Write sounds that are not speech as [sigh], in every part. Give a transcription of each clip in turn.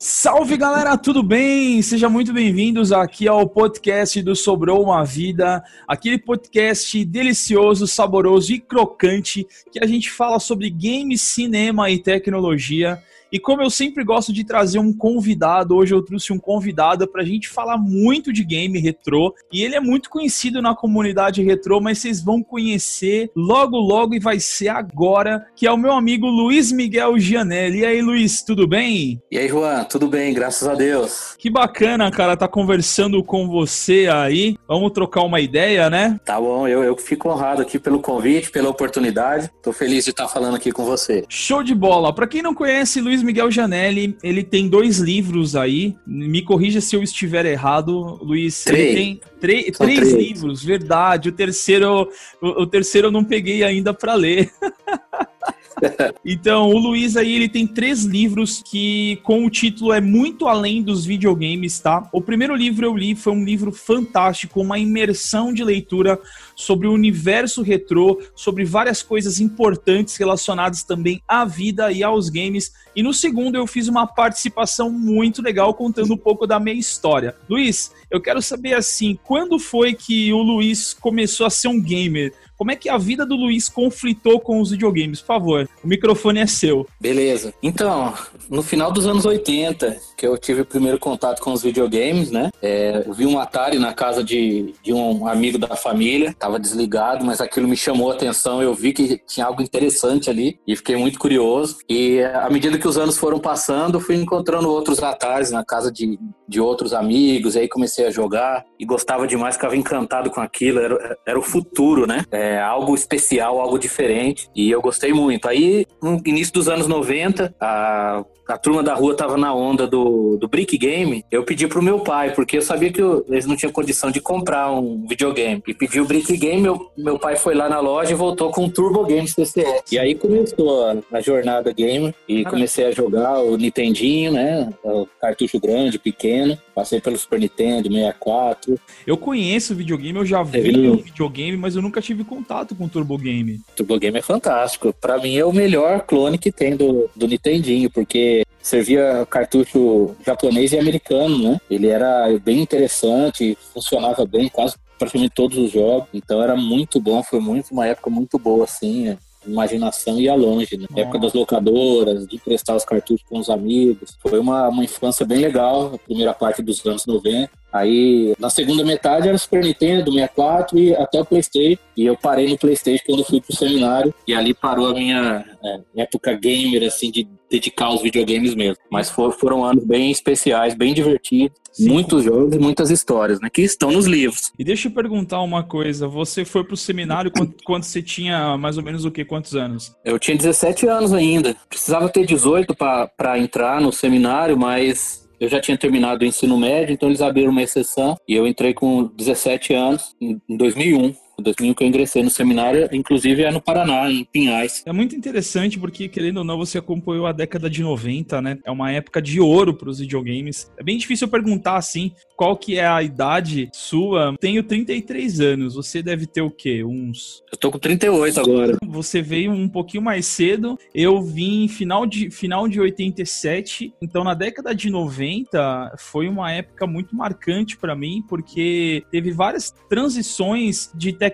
Salve galera, tudo bem? Sejam muito bem-vindos aqui ao podcast do Sobrou uma Vida, aquele podcast delicioso, saboroso e crocante que a gente fala sobre games, cinema e tecnologia. E como eu sempre gosto de trazer um convidado, hoje eu trouxe um convidado para a gente falar muito de game retrô. E ele é muito conhecido na comunidade retrô, mas vocês vão conhecer logo, logo e vai ser agora, que é o meu amigo Luiz Miguel Gianelli. E aí, Luiz, tudo bem? E aí, Juan, tudo bem, graças a Deus. Que bacana, cara, tá conversando com você aí. Vamos trocar uma ideia, né? Tá bom, eu, eu fico honrado aqui pelo convite, pela oportunidade. Tô feliz de estar falando aqui com você. Show de bola. Para quem não conhece, Luiz Luiz Miguel Janelli, ele tem dois livros aí. Me corrija se eu estiver errado, Luiz. Três. Ele tem três, três livros, verdade. O terceiro, o, o terceiro eu não peguei ainda para ler. [laughs] então, o Luiz aí, ele tem três livros que, com o título é muito além dos videogames, tá? O primeiro livro eu li foi um livro fantástico, uma imersão de leitura sobre o universo retrô, sobre várias coisas importantes relacionadas também à vida e aos games. E no segundo eu fiz uma participação muito legal contando um pouco da minha história. Luiz, eu quero saber assim, quando foi que o Luiz começou a ser um gamer? Como é que a vida do Luiz conflitou com os videogames? Por favor, o microfone é seu. Beleza. Então, no final dos anos 80, que eu tive o primeiro contato com os videogames, né? É, eu vi um Atari na casa de, de um amigo da família, tava desligado, mas aquilo me chamou a atenção. Eu vi que tinha algo interessante ali e fiquei muito curioso. E à medida que os anos foram passando, fui encontrando outros Ataris na casa de, de outros amigos, e aí comecei a jogar e gostava demais, ficava encantado com aquilo. Era, era o futuro, né? É, algo especial, algo diferente. E eu gostei muito. Aí, no início dos anos 90, a a turma da rua tava na onda do, do Brick Game, eu pedi pro meu pai, porque eu sabia que eu, eles não tinham condição de comprar um videogame. E pedi o Brick Game, meu, meu pai foi lá na loja e voltou com o Turbo Games TCS. E aí começou a, a jornada gamer e comecei a jogar o Nintendinho, né? O cartucho grande, pequeno. Passei pelo Super Nintendo, 64. Eu conheço o videogame, eu já vi o videogame, mas eu nunca tive contato com o Turbo Game. Turbo Game é fantástico. Para mim é o melhor clone que tem do, do Nintendinho, porque servia cartucho japonês e americano, né? Ele era bem interessante, funcionava bem, quase praticamente todos os jogos. Então era muito bom, foi muito uma época muito boa, assim imaginação ia longe, né? Época das locadoras, de emprestar os cartuchos com os amigos. Foi uma, uma infância bem legal, a primeira parte dos anos 90. Aí, na segunda metade era Super Nintendo, 64 e até o Playstation. E eu parei no Playstation quando fui pro seminário. E ali parou a minha é, época gamer, assim, de dedicar aos videogames mesmo. Mas for, foram anos bem especiais, bem divertidos. Sim. Muitos jogos e muitas histórias, né? Que estão nos livros. E deixa eu perguntar uma coisa. Você foi pro seminário quando, [laughs] quando você tinha mais ou menos o quê? Quantos anos? Eu tinha 17 anos ainda. Precisava ter 18 para entrar no seminário, mas eu já tinha terminado o ensino médio, então eles abriram uma exceção e eu entrei com 17 anos em 2001. 2001 que eu ingressei no seminário, inclusive é no Paraná, em Pinhais. É muito interessante porque, querendo ou não, você acompanhou a década de 90, né? É uma época de ouro para os videogames. É bem difícil perguntar assim qual que é a idade sua. Tenho 33 anos, você deve ter o quê? Uns... Eu tô com 38 agora. Você veio um pouquinho mais cedo, eu vim final de, final de 87, então na década de 90 foi uma época muito marcante para mim, porque teve várias transições de tecnologia,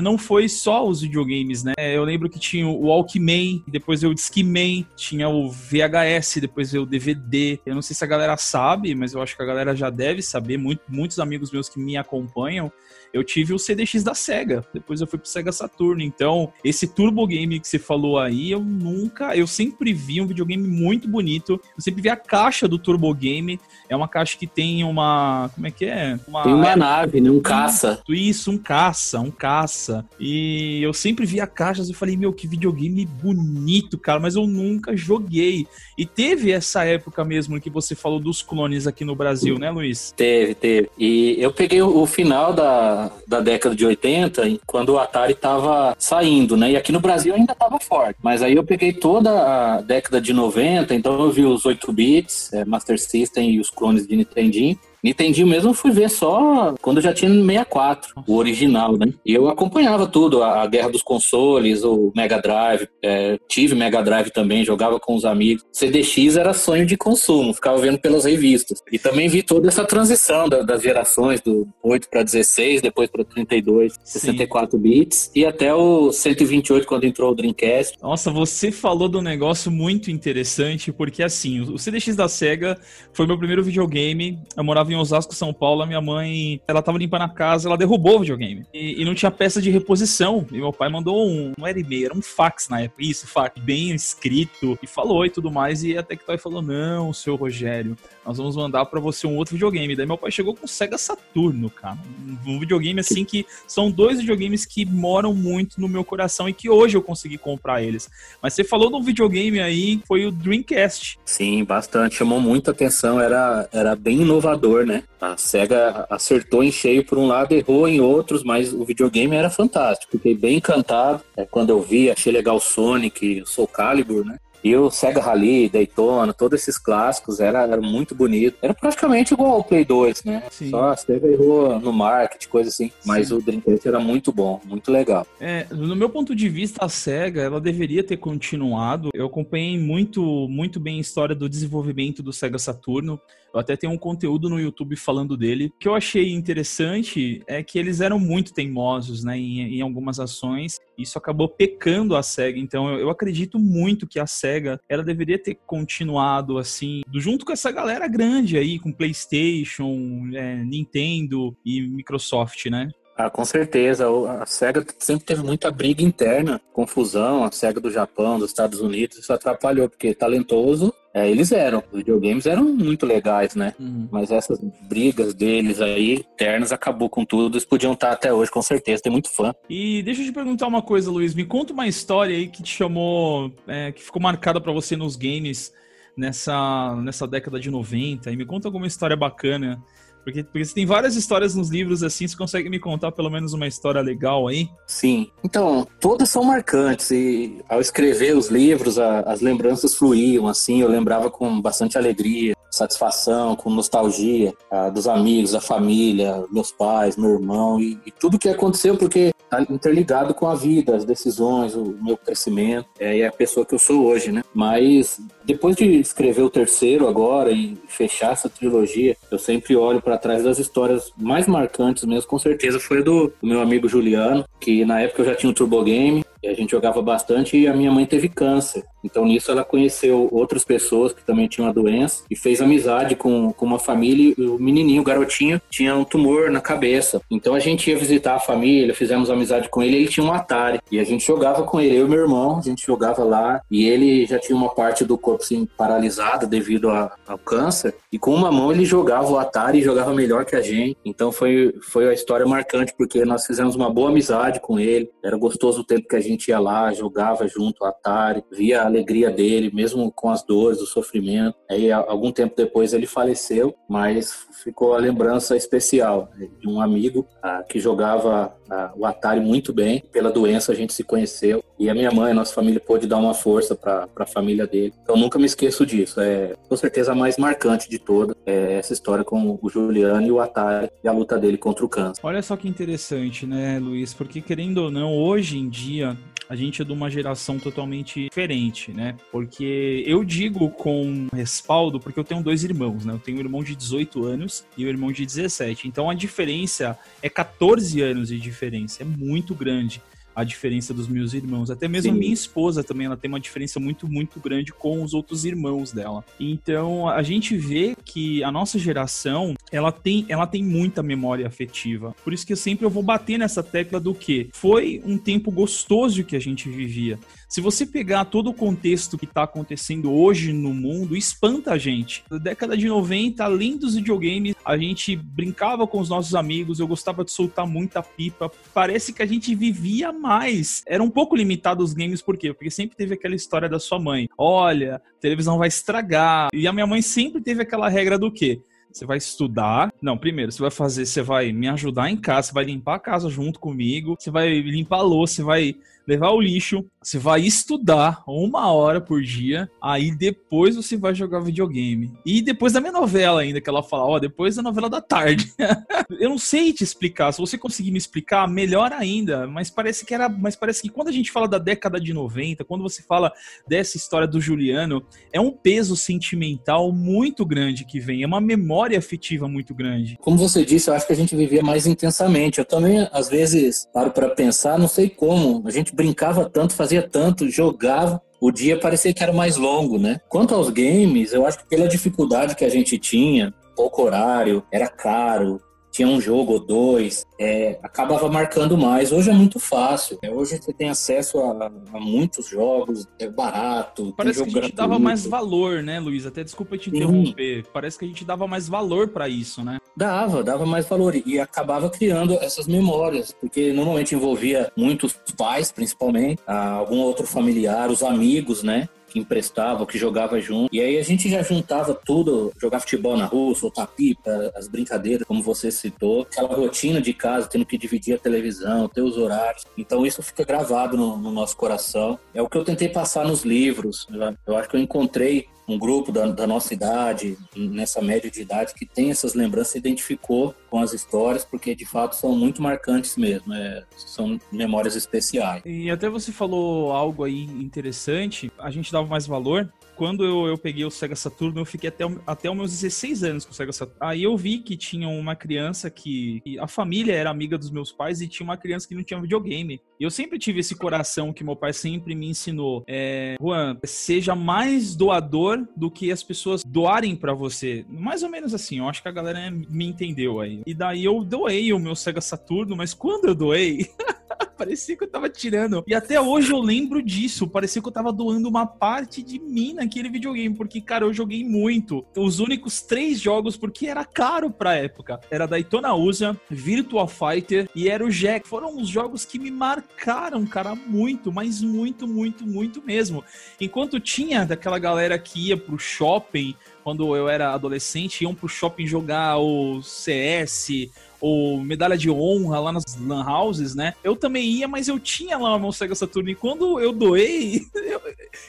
não foi só os videogames, né? Eu lembro que tinha o Walkman, depois o Discman, tinha o VHS, depois o DVD. Eu não sei se a galera sabe, mas eu acho que a galera já deve saber saber, muito, muitos amigos meus que me acompanham, eu tive o CDX da Sega. Depois eu fui pro Sega Saturn. Então, esse Turbo Game que você falou aí, eu nunca. Eu sempre vi um videogame muito bonito. Eu sempre vi a caixa do Turbo Game. É uma caixa que tem uma. Como é que é? Uma, tem uma nave, né? Um caça. Isso, um caça, um caça. E eu sempre vi a caixa e falei, meu, que videogame bonito, cara. Mas eu nunca joguei. E teve essa época mesmo que você falou dos clones aqui no Brasil, né, Luiz? Teve, teve. E eu peguei o final da da, década de 80, quando o Atari estava saindo, né? E aqui no Brasil ainda estava forte. Mas aí eu peguei toda a década de 90, então eu vi os 8 bits, é, Master System e os clones de Nintendinho. Nintendinho mesmo eu fui ver só quando eu já tinha 64, o original, né? E eu acompanhava tudo, a, guerra dos consoles, o Mega Drive, é, tive Mega Drive também, jogava com os amigos. CDX era sonho de consumo, ficava vendo pelas revistas. E também vi toda essa transição da, das gerações, do 8 para 16, depois para 32, Sim. 64 bits, e até o 128 quando entrou o Dreamcast. Nossa, você falou de um negócio muito interessante, porque assim, o CDX da SEGA foi meu primeiro videogame. Eu morava em Osasco, São Paulo. A minha mãe, ela tava limpando a casa, ela derrubou o videogame. E, e não tinha peça de reposição. E meu pai mandou um, não era e-mail, era um fax na época. Isso, fax, bem escrito. E falou e tudo mais. E até que Toy falou: Não, seu Rogério, nós vamos mandar para você um outro videogame. Daí meu pai chegou com o Sega Saturno, cara. Um videogame assim que são dois videogames que moram muito no meu coração e que hoje eu consegui comprar eles. Mas você falou de um videogame aí, foi o Dreamcast. Sim, bastante. Chamou muita atenção, era, era bem inovador, né? A SEGA acertou em cheio por um lado, errou em outros, mas o videogame era fantástico. Fiquei bem encantado. É, quando eu vi, achei legal o Sonic, o Soul Calibur, né? E o Sega Rally, Daytona, todos esses clássicos, era, era muito bonito. Era praticamente igual ao Play 2, né? Sim. Só a Sega errou no marketing, coisa assim. Mas Sim. o Dreamcast era muito bom, muito legal. É, no meu ponto de vista, a Sega, ela deveria ter continuado. Eu acompanhei muito, muito bem a história do desenvolvimento do Sega Saturno. Eu até tenho um conteúdo no YouTube falando dele. O que eu achei interessante é que eles eram muito teimosos né, em, em algumas ações. Isso acabou pecando a SEGA. Então eu, eu, acredito muito que a SEGA ela deveria ter continuado assim, junto com essa galera grande aí, com PlayStation, é, Nintendo e Microsoft, né? Ah, com certeza. A SEGA sempre teve muita briga interna, confusão. A SEGA do Japão, dos Estados Unidos, isso atrapalhou, porque talentoso é, eles eram. Os videogames eram muito legais, né? Uhum. Mas essas brigas deles aí, internas, acabou com tudo. Eles podiam estar até hoje, com certeza. Tem muito fã. E deixa eu te perguntar uma coisa, Luiz. Me conta uma história aí que te chamou, é, que ficou marcada para você nos games nessa, nessa década de 90. E me conta alguma história bacana porque, porque tem várias histórias nos livros assim, você consegue me contar pelo menos uma história legal aí? Sim. Então, todas são marcantes e ao escrever os livros, a, as lembranças fluíam assim, eu lembrava com bastante alegria, satisfação, com nostalgia a, dos amigos, da família, meus pais, meu irmão e, e tudo que aconteceu porque tá interligado com a vida, as decisões, o meu crescimento é, e a pessoa que eu sou hoje, né? Mas depois de escrever o terceiro agora e fechar essa trilogia, eu sempre olho para trás das histórias mais marcantes mesmo, com certeza foi do, do meu amigo Juliano, que na época eu já tinha o Turbo Game, e a gente jogava bastante e a minha mãe teve câncer. Então nisso ela conheceu outras pessoas que também tinham a doença e fez amizade com, com uma família o menininho, o garotinho, tinha um tumor na cabeça. Então a gente ia visitar a família, fizemos amizade com ele, ele tinha um Atari e a gente jogava com ele, eu e meu irmão, a gente jogava lá e ele já tinha uma parte do corpo assim paralisada devido a, ao câncer e com uma mão ele jogava o Atari e jogava melhor que a gente. Então foi, foi a história marcante porque nós fizemos uma boa amizade com ele, era gostoso o tempo que a gente ia lá, jogava junto Atari, via alegria dele, mesmo com as dores, o sofrimento. Aí, algum tempo depois, ele faleceu, mas ficou a lembrança especial de um amigo ah, que jogava ah, o Atari muito bem. Pela doença, a gente se conheceu e a minha mãe, a nossa família, pôde dar uma força para a família dele. Então, nunca me esqueço disso. É com certeza a mais marcante de toda é essa história com o Juliano e o Atari e a luta dele contra o câncer. Olha só que interessante, né, Luiz? Porque querendo ou não, hoje em dia a gente é de uma geração totalmente diferente, né? Porque eu digo com respaldo porque eu tenho dois irmãos, né? Eu tenho um irmão de 18 anos e um irmão de 17. Então a diferença é 14 anos de diferença, é muito grande a diferença dos meus irmãos. Até mesmo Sim. minha esposa também, ela tem uma diferença muito, muito grande com os outros irmãos dela. Então, a gente vê que a nossa geração, ela tem, ela tem muita memória afetiva. Por isso que eu sempre eu vou bater nessa tecla do que foi um tempo gostoso que a gente vivia. Se você pegar todo o contexto que está acontecendo hoje no mundo, espanta a gente. Na década de 90, além dos videogames, a gente brincava com os nossos amigos, eu gostava de soltar muita pipa. Parece que a gente vivia mais. Era um pouco limitado os games, por quê? Porque sempre teve aquela história da sua mãe. Olha, televisão vai estragar. E a minha mãe sempre teve aquela regra do quê? Você vai estudar. Não, primeiro, você vai fazer, você vai me ajudar em casa, você vai limpar a casa junto comigo, você vai limpar a louça, você vai levar o lixo. Você vai estudar uma hora por dia, aí depois você vai jogar videogame. E depois da minha novela ainda, que ela fala, ó, depois da novela da tarde. [laughs] eu não sei te explicar. Se você conseguir me explicar, melhor ainda. Mas parece que era. Mas parece que quando a gente fala da década de 90, quando você fala dessa história do Juliano, é um peso sentimental muito grande que vem. É uma memória afetiva muito grande. Como você disse, eu acho que a gente vivia mais intensamente. Eu também, às vezes, paro para pensar, não sei como. A gente brincava tanto, fazia tanto, jogava o dia parecia que era mais longo, né? Quanto aos games, eu acho que pela dificuldade que a gente tinha, pouco horário, era caro, tinha um jogo ou dois, é, acabava marcando mais. Hoje é muito fácil. É, hoje você tem acesso a, a, muitos jogos, é barato. Parece que a gente gratuito. dava mais valor, né, Luiz? Até desculpa te interromper. Sim. Parece que a gente dava mais valor para isso, né? Dava, dava mais valor. E acabava criando essas memórias, porque normalmente envolvia muitos pais, principalmente, algum outro familiar, os amigos, né? Que emprestava, que jogava junto. E aí a gente já juntava tudo, jogar futebol na rua, soltar pipa, as brincadeiras, como você citou, aquela rotina de casa, tendo que dividir a televisão, ter os horários. Então isso fica gravado no, no nosso coração. É o que eu tentei passar nos livros. Eu acho que eu encontrei um grupo da, da, nossa idade, nessa média de idade, que tem essas lembranças, se identificou com as histórias, porque de fato são muito marcantes mesmo, é, são memórias especiais. E até você falou algo aí interessante, a gente dava mais valor quando eu, eu peguei o Sega Saturno, eu fiquei até, até os meus 16 anos com o Sega Saturno. Aí eu vi que tinha uma criança que, que. A família era amiga dos meus pais e tinha uma criança que não tinha videogame. E eu sempre tive esse coração que meu pai sempre me ensinou. É, Juan, seja mais doador do que as pessoas doarem para você. Mais ou menos assim, eu acho que a galera me entendeu aí. E daí eu doei o meu Sega Saturno, mas quando eu doei. [laughs] Parecia que eu tava tirando. E até hoje eu lembro disso. Parecia que eu tava doando uma parte de mim naquele videogame. Porque, cara, eu joguei muito. Os únicos três jogos, porque era caro pra época. Era Daytona USA, Virtua Fighter e era o Jack. Foram os jogos que me marcaram, cara, muito, mas muito, muito, muito mesmo. Enquanto tinha daquela galera que ia pro shopping quando eu era adolescente, iam pro shopping jogar o CS, ou medalha de honra lá nas lan houses, né? Eu também ia, mas eu tinha lá o meu Sega Saturno. E quando eu doei, [laughs] eu,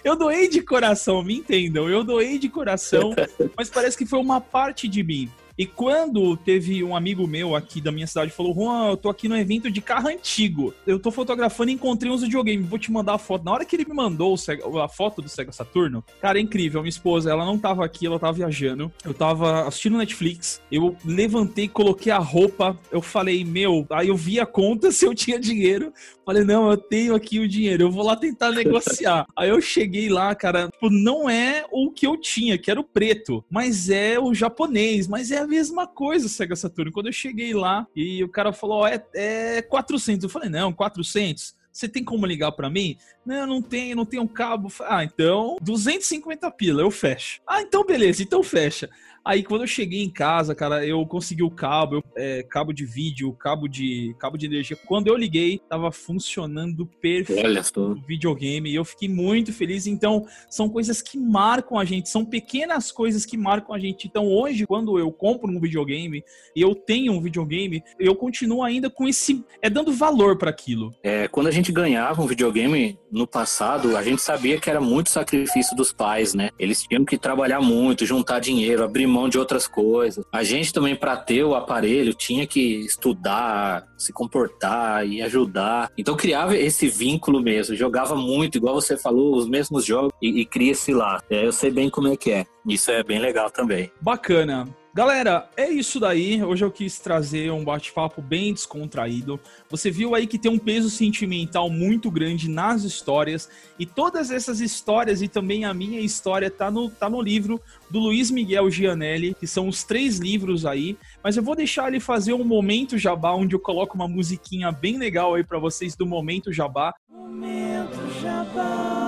eu doei de coração, me entendam. Eu doei de coração, [laughs] mas parece que foi uma parte de mim. E quando teve um amigo meu aqui da minha cidade falou: Juan, eu tô aqui no evento de carro antigo. Eu tô fotografando e encontrei uns videogames. Vou te mandar a foto. Na hora que ele me mandou a foto do Sega Saturno, cara, é incrível. Minha esposa, ela não tava aqui, ela tava viajando. Eu tava assistindo Netflix. Eu levantei, coloquei a roupa. Eu falei, meu, aí eu vi a conta [laughs] se eu tinha dinheiro. Falei, não, eu tenho aqui o dinheiro, eu vou lá tentar [laughs] negociar. aí eu cheguei lá, cara, tipo, não é o que eu tinha, que era o preto, mas é o japonês, mas é a mesma coisa o Sega Saturn. Quando eu cheguei lá e o cara falou, ó, é, é 400. Eu falei, não, 400? Você tem como ligar para mim? Não, não tem, não tem um cabo. Ah, então, 250 pila, eu fecho. Ah, então beleza, então fecha. Aí quando eu cheguei em casa, cara, eu consegui o cabo, eu, é, cabo de vídeo, cabo de cabo de energia. Quando eu liguei, tava funcionando perfeito o videogame e eu fiquei muito feliz. Então, são coisas que marcam a gente, são pequenas coisas que marcam a gente. Então, hoje, quando eu compro um videogame e eu tenho um videogame, eu continuo ainda com esse é dando valor para aquilo. É, quando a gente ganhava um videogame no passado, a gente sabia que era muito sacrifício dos pais, né? Eles tinham que trabalhar muito, juntar dinheiro, abrir mão de outras coisas. A gente também, para ter o aparelho, tinha que estudar, se comportar e ajudar. Então criava esse vínculo mesmo. Jogava muito, igual você falou, os mesmos jogos e, e cria-se lá. É, eu sei bem como é que é. Isso é bem legal também. Bacana. Galera, é isso daí. Hoje eu quis trazer um bate-papo bem descontraído. Você viu aí que tem um peso sentimental muito grande nas histórias e todas essas histórias e também a minha história tá no, tá no livro do Luiz Miguel Gianelli, que são os três livros aí. Mas eu vou deixar ele fazer um momento jabá onde eu coloco uma musiquinha bem legal aí para vocês do momento jabá. Momento jabá.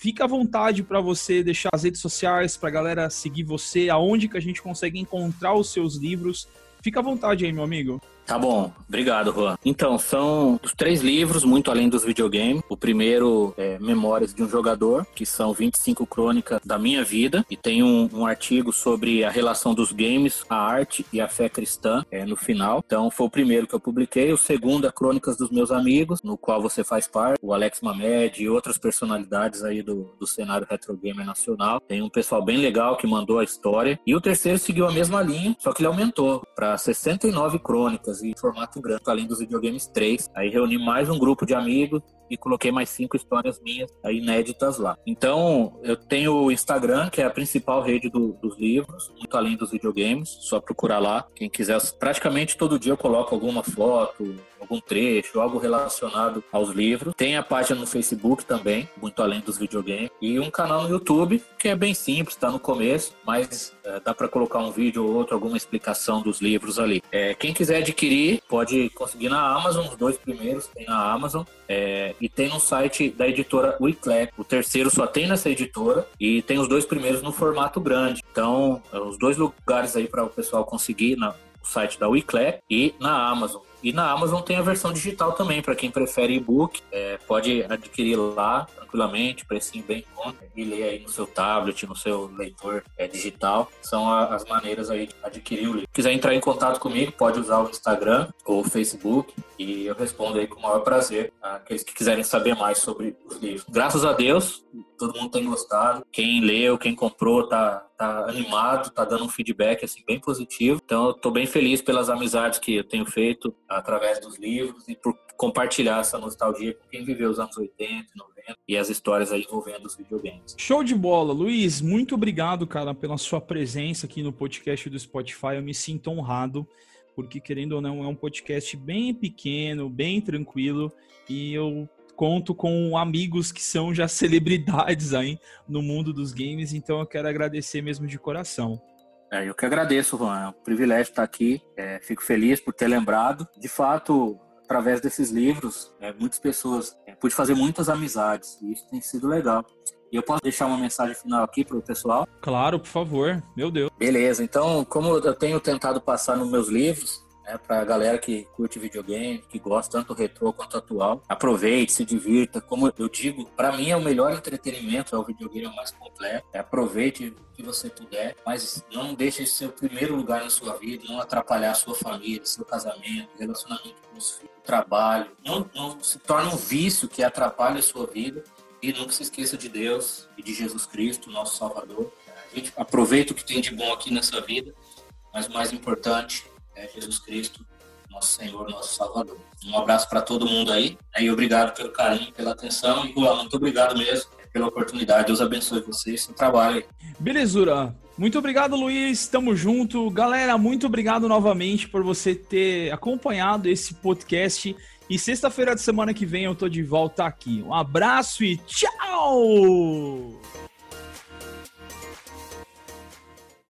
Fica à vontade para você deixar as redes sociais, para a galera seguir você, aonde que a gente consegue encontrar os seus livros. Fica à vontade aí, meu amigo. Tá bom, obrigado, Juan. Então, são os três livros, muito além dos videogames. O primeiro é Memórias de um Jogador, que são 25 crônicas da minha vida, e tem um, um artigo sobre a relação dos games, a arte e a fé cristã é, no final. Então, foi o primeiro que eu publiquei. O segundo é Crônicas dos Meus Amigos, no qual você faz parte, o Alex Mamed e outras personalidades aí do, do cenário retro gamer nacional. Tem um pessoal bem legal que mandou a história. E o terceiro seguiu a mesma linha, só que ele aumentou para 69 crônicas e formato grande, além dos videogames 3. Aí reuni mais um grupo de amigos e coloquei mais cinco histórias minhas inéditas lá. Então, eu tenho o Instagram, que é a principal rede do, dos livros, muito além dos videogames, só procurar lá. Quem quiser, praticamente todo dia eu coloco alguma foto, algum trecho, algo relacionado aos livros. Tem a página no Facebook também, muito além dos videogames, e um canal no YouTube que é bem simples, está no começo, mas é, dá para colocar um vídeo ou outro, alguma explicação dos livros ali. É, quem quiser adquirir, pode conseguir na Amazon, os dois primeiros tem na Amazon, é, e tem no site da editora Wiclap. O terceiro só tem nessa editora e tem os dois primeiros no formato grande. Então, é, os dois lugares aí para o pessoal conseguir na, no site da Wiclap e na Amazon. E na Amazon tem a versão digital também, para quem prefere e-book, é, pode adquirir lá tranquilamente, precinho bem conta, e ler aí no seu tablet, no seu leitor é, digital. São a, as maneiras aí de adquirir o livro. Se quiser entrar em contato comigo, pode usar o Instagram ou o Facebook, e eu respondo aí com o maior prazer aqueles que quiserem saber mais sobre os livros. Graças a Deus, todo mundo tem gostado. Quem leu, quem comprou, tá, tá animado, tá dando um feedback assim bem positivo. Então eu tô bem feliz pelas amizades que eu tenho feito através dos livros e por compartilhar essa nostalgia com quem viveu os anos 80, 90 e as histórias aí envolvendo os videogames. Show de bola, Luiz. Muito obrigado, cara, pela sua presença aqui no podcast do Spotify. Eu me sinto honrado porque querendo ou não é um podcast bem pequeno, bem tranquilo e eu conto com amigos que são já celebridades aí no mundo dos games, então eu quero agradecer mesmo de coração. É, eu que agradeço, Juan. É um privilégio estar aqui. É, fico feliz por ter lembrado. De fato, através desses livros, é, muitas pessoas é, pude fazer muitas amizades e isso tem sido legal. E eu posso deixar uma mensagem final aqui para o pessoal? Claro, por favor. Meu Deus. Beleza. Então, como eu tenho tentado passar nos meus livros, né, para a galera que curte videogame, que gosta tanto retrô quanto atual. Aproveite, se divirta. Como eu digo, para mim é o melhor entretenimento, é o videogame mais completo. É, aproveite o que você puder, mas não deixe esse ser o primeiro lugar na sua vida, não atrapalhar a sua família, seu casamento, relacionamento com os filhos, trabalho. Não, não se torne um vício que atrapalhe a sua vida. E nunca se esqueça de Deus e de Jesus Cristo, nosso Salvador. A gente aproveita o que tem de bom aqui nessa vida, mas o mais importante é Jesus Cristo, nosso Senhor, nosso Salvador. Um abraço para todo mundo aí, e obrigado pelo carinho, pela atenção, e Juan, muito obrigado mesmo pela oportunidade. Deus abençoe vocês, seu trabalho. Belezura. Muito obrigado, Luiz. Tamo junto. Galera, muito obrigado novamente por você ter acompanhado esse podcast. E sexta-feira de semana que vem eu tô de volta aqui. Um abraço e tchau!